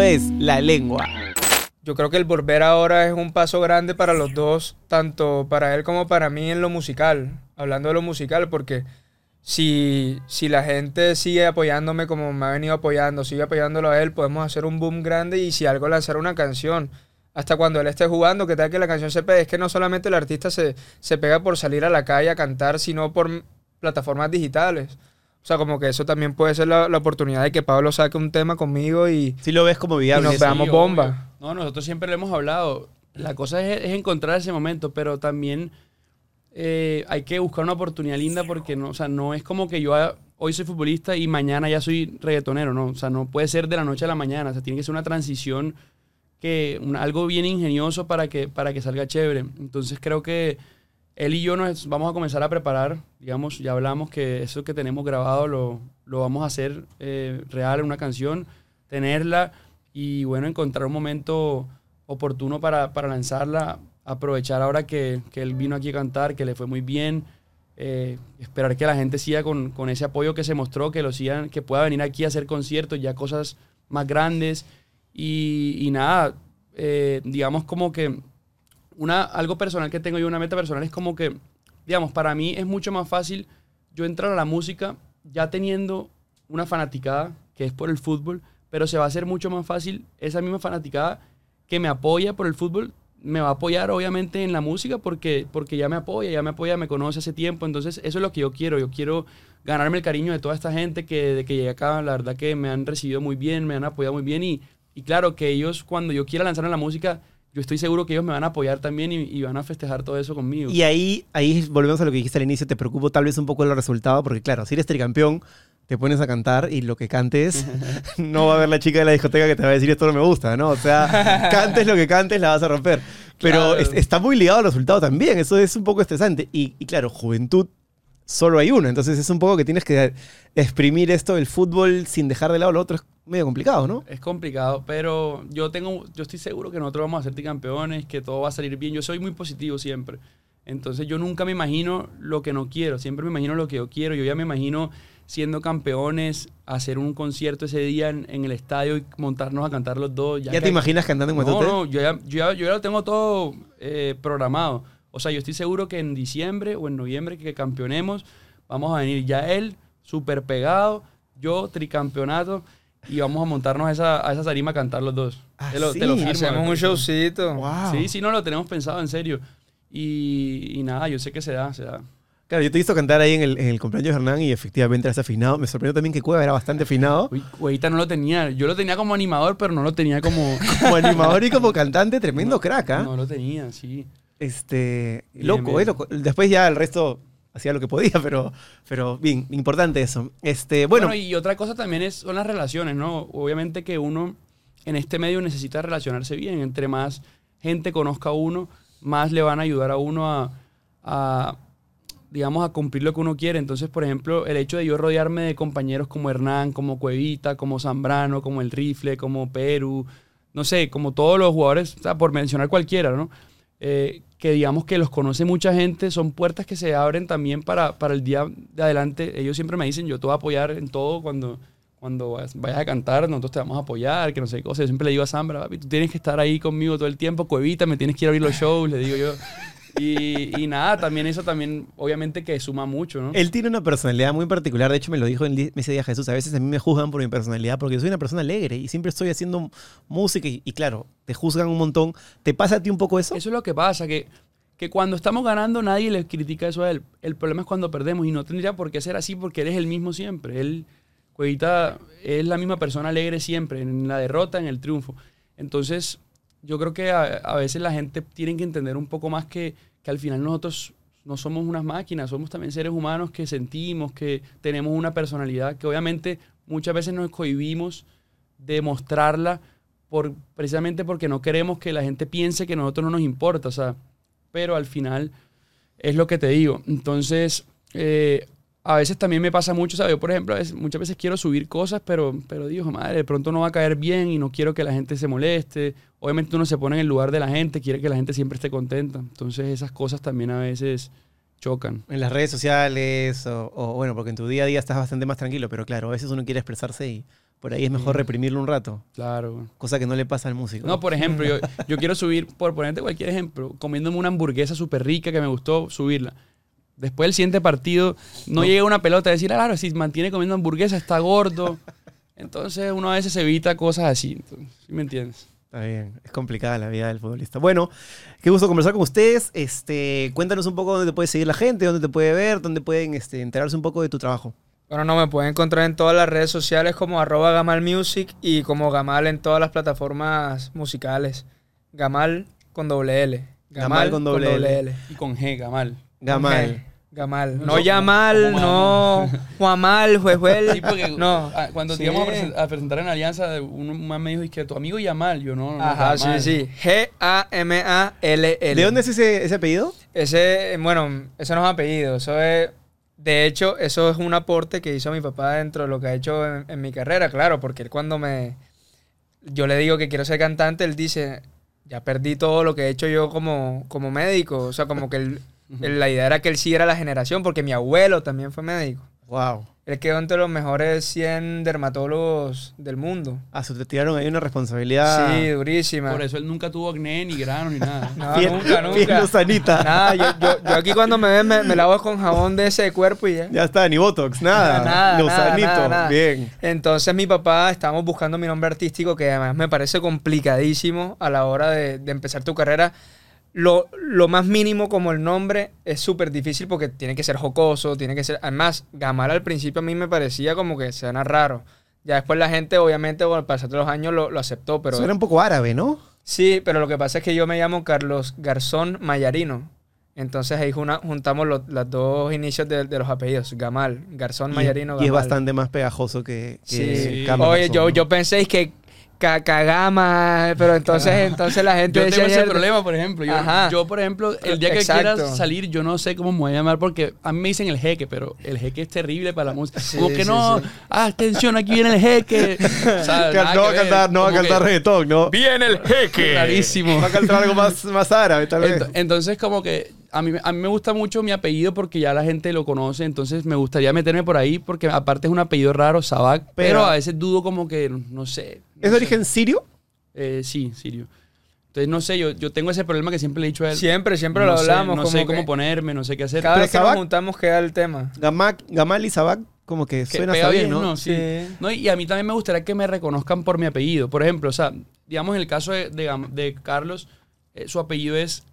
Es La Lengua. Yo creo que el volver ahora es un paso grande para los dos, tanto para él como para mí en lo musical, hablando de lo musical, porque si, si la gente sigue apoyándome como me ha venido apoyando, sigue apoyándolo a él, podemos hacer un boom grande y si algo lanzar una canción. Hasta cuando él esté jugando, que tal que la canción se pegue. Es que no solamente el artista se, se pega por salir a la calle a cantar, sino por plataformas digitales. O sea, como que eso también puede ser la, la oportunidad de que Pablo saque un tema conmigo y, Si lo ves como y viable. nos veamos Sí, bomba. obvio. No, nosotros siempre lo hemos hablado. La cosa es, es encontrar ese momento, pero también eh, hay que buscar una oportunidad linda porque no, o sea, no es como que yo hoy soy futbolista y mañana ya soy reggaetonero, ¿no? O sea, no puede ser de la noche a la mañana. O sea, tiene que ser una transición que un- algo bien ingenioso para que, para que salga chévere. Entonces creo que él y yo nos vamos a comenzar a preparar, digamos, ya hablamos que eso que tenemos grabado lo, lo vamos a hacer eh, real en una canción, tenerla y bueno, encontrar un momento oportuno para, para lanzarla, aprovechar ahora que, que él vino aquí a cantar, que le fue muy bien, eh, esperar que la gente siga con, con ese apoyo que se mostró, que lo sigan, que pueda venir aquí a hacer conciertos, ya cosas más grandes y, y nada, eh, digamos como que una, algo personal que tengo yo, una meta personal es como que, digamos, para mí es mucho más fácil yo entrar a la música ya teniendo una fanaticada que es por el fútbol, pero se va a hacer mucho más fácil esa misma fanaticada que me apoya por el fútbol, me va a apoyar obviamente en la música porque, porque ya me apoya, ya me apoya, me conoce hace tiempo, entonces eso es lo que yo quiero, yo quiero ganarme el cariño de toda esta gente que de que llegué acá, la verdad que me han recibido muy bien, me han apoyado muy bien y, y claro que ellos cuando yo quiera lanzar en la música, yo estoy seguro que ellos me van a apoyar también y, y van a festejar todo eso conmigo. Y ahí, ahí volvemos a lo que dijiste al inicio, te preocupo tal vez un poco el resultado, porque claro, si eres tricampeón, te pones a cantar y lo que cantes, no va a haber la chica de la discoteca que te va a decir esto no me gusta, ¿no? O sea, cantes lo que cantes, la vas a romper. Pero Claro. es- está muy ligado al resultado también, eso es un poco estresante. Y, y claro, juventud solo hay uno, entonces es un poco que tienes que exprimir esto del fútbol sin dejar de lado lo otro, es medio complicado, ¿no? Es complicado, pero yo tengo, yo estoy seguro que nosotros vamos a ser campeones, que todo va a salir bien. Yo soy muy positivo siempre. Entonces yo nunca me imagino lo que no quiero, siempre me imagino lo que yo quiero. Yo ya me imagino siendo campeones, hacer un concierto ese día en, en el estadio y montarnos a cantar los dos. ¿Ya, que- te imaginas cantando en No, no, yo ya, yo, ya, yo ya lo tengo todo eh, programado. O sea, yo estoy seguro que en diciembre o en noviembre que campeonemos, vamos a venir ya él, súper pegado, yo, tricampeonato, y vamos a montarnos a esa, a esa tarima a cantar los dos. Ah, te lo, sí, te lo firmo. Hacemos un showcito. Wow. Sí, sí, no lo tenemos pensado en serio. Y, y nada, yo sé que se da, se da. Claro, yo te he visto cantar ahí en el, en el cumpleaños de Hernán y efectivamente eras afinado. Me sorprendió también que Cueva era bastante afinado. Uy, Güeyita no lo tenía. Yo lo tenía como animador, pero no lo tenía como... Como animador y como cantante, tremendo crack, ¿ah? No lo tenía, sí. Este, loco, eh, loco. Después ya el resto hacía lo que podía, pero, pero bien, importante eso. Este, bueno, y otra cosa también es, son las relaciones, ¿no? Obviamente que uno en este medio necesita relacionarse bien. Entre más gente conozca a uno, más le van a ayudar a uno a, digamos, a cumplir lo que uno quiere. Entonces, por ejemplo, el hecho de yo rodearme de compañeros como Hernán, como Cuevita, como Zambrano, como El Rifle, como Perú, no sé, como todos los jugadores, o por mencionar cualquiera, ¿no? Eh, que digamos que los conoce mucha gente, son puertas que se abren también para, para el día de adelante. Ellos siempre me dicen, yo te voy a apoyar en todo cuando, cuando vayas a cantar, nosotros te vamos a apoyar, que no sé qué cosa. Yo siempre le digo a Sambra, papi, tú tienes que estar ahí conmigo todo el tiempo, Cuevita, me tienes que ir a abrir los shows, le digo yo. Y, y nada, también eso también, obviamente que suma mucho, ¿no? él tiene una personalidad muy particular. De hecho, me lo dijo en ese día Jesús. A veces a mí me juzgan por mi personalidad porque soy una persona alegre y siempre estoy haciendo música y, y claro, te juzgan un montón. ¿Te pasa a ti un poco eso? Eso es lo que pasa, que, que cuando estamos ganando nadie le critica eso a él. El problema es cuando perdemos y no tendría por qué ser así porque él es el mismo siempre. Él, Cuevita, es la misma persona alegre siempre, en la derrota, en el triunfo. Entonces, yo creo que a, a veces la gente tiene que entender un poco más que, que al final nosotros no somos unas máquinas, somos también seres humanos que sentimos, que tenemos una personalidad, que obviamente muchas veces nos cohibimos de mostrarla por, precisamente porque no queremos que la gente piense que a nosotros no nos importa, o sea, pero al final es lo que te digo. Entonces, eh, a veces también me pasa mucho, ¿sabes? Yo, por ejemplo, a veces- muchas veces quiero subir cosas, pero, pero digo, madre, de pronto no va a caer bien y no quiero que la gente se moleste. Obviamente uno se pone en el lugar de la gente, quiere que la gente siempre esté contenta. Entonces esas cosas también a veces chocan. En las redes sociales o, o, bueno, porque en tu día a día estás bastante más tranquilo, pero claro, a veces uno quiere expresarse y Por ahí es mejor reprimirlo un rato. Claro. Cosa que no le pasa al músico. No, por ejemplo, yo, yo quiero subir, por ponerte cualquier ejemplo, comiéndome una hamburguesa súper rica que me gustó, subirla. Después del siguiente partido, no, llega una pelota a decir, ah, claro, si mantiene comiendo hamburguesa, está gordo. Entonces uno a veces evita cosas así. entonces, ¿Sí me entiendes? Está bien, es complicada la vida del futbolista. Bueno, qué gusto conversar con ustedes. Este, cuéntanos un poco dónde te puede seguir la gente, dónde te puede ver, dónde pueden este, enterarse un poco de tu trabajo. Bueno, no, me pueden encontrar en todas las redes sociales como arroba Gamal Music y como Gamal en todas las plataformas musicales. Gamal con doble L. Gamal con doble L. Y con G, Gamal. Gamal. Gamal. No, No Yamal, no Juamal, Juejuel. Sí, porque No. ah, cuando te Sí. íbamos a, presen- a presentar en Alianza, un man me dijo, "Es que tu amigo Yamal. Yo no, no, Ajá, Gamal". sí, sí. G-A-M-A-L-L. ¿De dónde es ese, ese apellido? Ese, bueno, eso no es apellido. Eso es. De hecho, eso es un aporte que hizo mi papá dentro de lo que ha hecho en, en mi carrera, claro, porque él cuando me. Yo le digo que quiero ser cantante, él dice. Ya perdí todo lo que he hecho yo como, como médico. O sea, como que él- él- la idea era que él siguiera la generación, porque mi abuelo también fue médico. Wow. Él quedó entre los mejores 100 dermatólogos del mundo. Ah, se te tiraron ahí una responsabilidad. Sí, durísima. Por eso él nunca tuvo acné, ni granos, ni nada. No, Bien- nunca, bien nunca. gusanita. Nada, yo, yo, yo aquí cuando me ven me, me lavo con jabón de ese cuerpo y ya. Ya está, ni Botox, nada. Nada, Gusanito. nada, nada. Bien. Entonces mi papá, estábamos buscando mi nombre artístico, que además me parece complicadísimo a la hora de, de empezar tu carrera. Lo, lo más mínimo como el nombre es súper difícil porque tiene que ser jocoso, tiene que ser... Además, Gamal al principio a mí me parecía como que suena raro. Ya después la gente, obviamente, con el pasar de los años lo, lo aceptó, pero... Suena un poco árabe, ¿no? Sí, pero lo que pasa es que yo me llamo Carlos Garzón Mayarino. Entonces ahí juna- juntamos los, los dos inicios de, de los apellidos, Gamal, Garzón Y- Mayarino, Y, es bastante más pegajoso que, que Sí. Oye, Garzón, yo, ¿no? yo pensé que ca- cagama, pero entonces, entonces la gente Yo tengo ese ayer- problema, por ejemplo. Yo, por ejemplo, el día que Exacto. quiera salir, yo no sé cómo me voy a llamar porque a mí me dicen el jeque, pero el jeque es terrible para la música. Sí, como que sí, no, sí. ah, atención, aquí viene el jeque. O sea, Que nada no va a cantar, no va a cantar reggaetón, ¿no? ¡Viene el jeque! Rarísimo. Va a cantar algo más, más árabe, tal vez. Entonces, como que a mí, a mí me gusta mucho mi apellido porque ya la gente lo conoce, entonces me gustaría meterme por ahí porque aparte es un apellido raro, Sabac, pero, Pero- a veces dudo como que, no sé. no ¿Es de origen sirio? Eh, sí, sirio. Entonces, no sé, yo, yo tengo ese problema que siempre le he dicho a él. Siempre, siempre no lo sé, hablamos. No como sé que cómo ponerme, no sé qué hacer. Cada Pero vez que Sabac- nos juntamos queda el tema. Gamak, Gamal y Sabak, como que Que suena pega hasta bien, ¿no? ¿no? Sí. Sí. No, y a mí también me gustaría que me reconozcan por mi apellido. Por ejemplo, o sea, digamos en el caso de, de Carlos, eh, su apellido es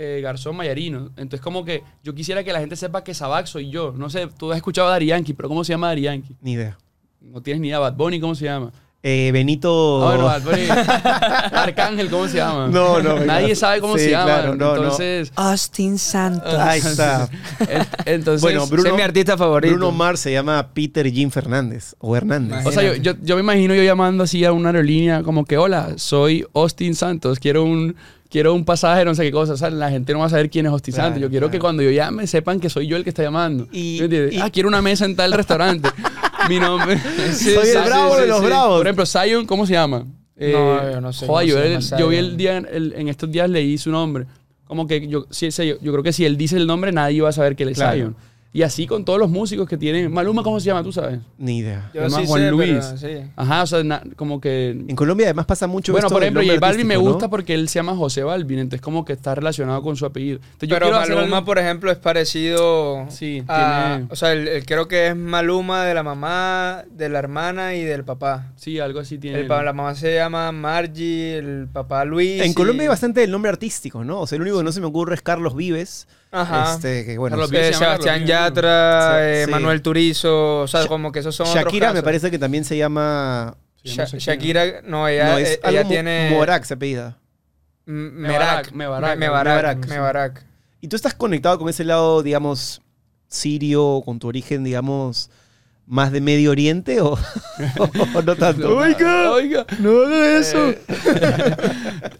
eh, Garzón Mayarino. Entonces, como que yo quisiera que la gente sepa que Sabac soy yo. No sé, tú has escuchado a Dari Yankee, pero ¿cómo se llama Dari Yankee? Ni idea. No tienes ni idea. Bad Bunny, ¿cómo se llama? Eh, Benito... Ah, bueno, Bad Bunny. Arcángel, ¿cómo se llama? No, no, Nadie sabe cómo Sí, se llama. claro, no, no. Entonces, Austin Santos. Ahí está. ent- entonces Bueno, Bruno- es mi artista favorito. Bruno Mars se llama Peter Jim Fernández o Hernández. O sea, yo, yo, yo me imagino yo llamando así a una aerolínea como que, hola, soy Austin Santos, quiero un, quiero un pasaje, no sé qué cosa. O sea, la gente no va a saber quién es Austin Claro, Santos. Yo quiero claro. que cuando yo llame sepan que soy yo el que está llamando. Y- ¿Me entiendes? y- ah, quiero una mesa en tal restaurante. Mi nombre. Soy el bravo de los bravos. Por ejemplo, Zion, ¿cómo se llama? Eh, No, yo no sé joder, yo, llama yo vi el día, el- en estos días leí su nombre. Como que yo, sí, sí, yo, yo creo que si él dice el nombre, nadie va a saber que él es Claro. Zion. Y así con todos los músicos que tienen. Maluma, ¿cómo se llama? ¿Tú sabes? Ni idea. Yo sí Juan sé, Luis. pero sí. Ajá, o sea, na- como que... En Colombia además pasa mucho Bueno, esto por ejemplo, J Balvin me artístico, ¿no? gusta porque él se llama José Balvin, entonces como que está relacionado con su apellido. Entonces, yo Pero hacer Maluma, algo- por ejemplo, es parecido Sí, a... tiene- O sea, el- el- creo que es Maluma de la mamá, de la hermana y del papá. Sí, algo así tiene. El la mamá se llama Margie, el papá Luis. En y- Colombia hay bastante el nombre artístico, ¿no? O sea, el único que no se me ocurre es Carlos Vives. Ajá. Este, que bueno. Eh, llama Sebastián. Yatra, Sí, eh, sí. Manuel Turizo, o sea, Sha- como que esos son otros Shakira me parece que también se llama... Se llama Sha- Shakira, no, ella, no, es eh, ella tiene... Morak se apellida. M- Mebarak, Mebarak. Mebarak, Me- Mebarak. Mebarak, Mebarak. ¿Y tú estás conectado con ese lado, digamos, sirio, con tu origen, digamos, más de Medio Oriente o, o no tanto? Oiga, oiga, no haga eso.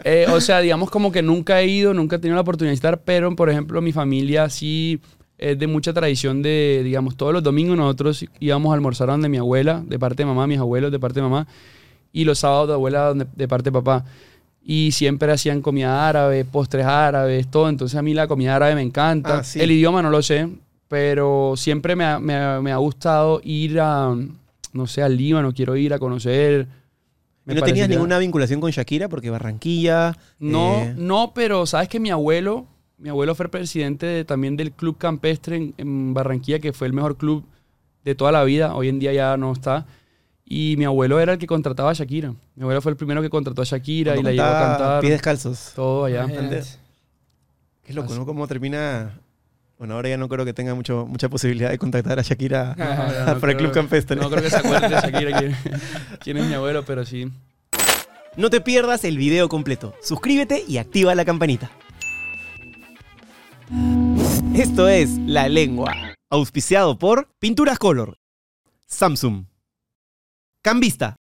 Eh, o sea, digamos como que nunca he ido, nunca he tenido la oportunidad de estar, pero por ejemplo mi familia sí es de mucha tradición de, digamos, todos los domingos nosotros íbamos a almorzar donde mi abuela, de parte de mamá, mis abuelos de parte de mamá, y los sábados de abuela donde- de parte de papá. Y siempre hacían comida árabe, postres árabes, todo. Entonces a mí la comida árabe me encanta. Ah, sí. El idioma no lo sé, pero siempre me ha, me ha- me ha gustado ir a, no sé, al Líbano, quiero ir a conocer. ¿Y Me no tenías ninguna vinculación con Shakira? Porque Barranquilla... No, eh, no, pero sabes que mi abuelo, mi abuelo fue presidente de- también del club campestre en, en Barranquilla, que fue el mejor club de toda la vida. Hoy en día ya no está. Y mi abuelo era el que contrataba a Shakira. Mi abuelo fue el primero que contrató a Shakira y la llevó a cantar. Pies descalzos. Todo allá. Qué loco, Así. ¿no? Cómo termina... Bueno, ahora ya no creo que tenga mucho, mucha posibilidad de contactar a Shakira No, ya no para el Club Campestre. No creo que se acuerde de Shakira quién, quién es mi abuelo, pero sí. No te pierdas el video completo. Suscríbete y activa la campanita. Esto es La Lengua, auspiciado por Pinturas Color, Samsung, Cambista,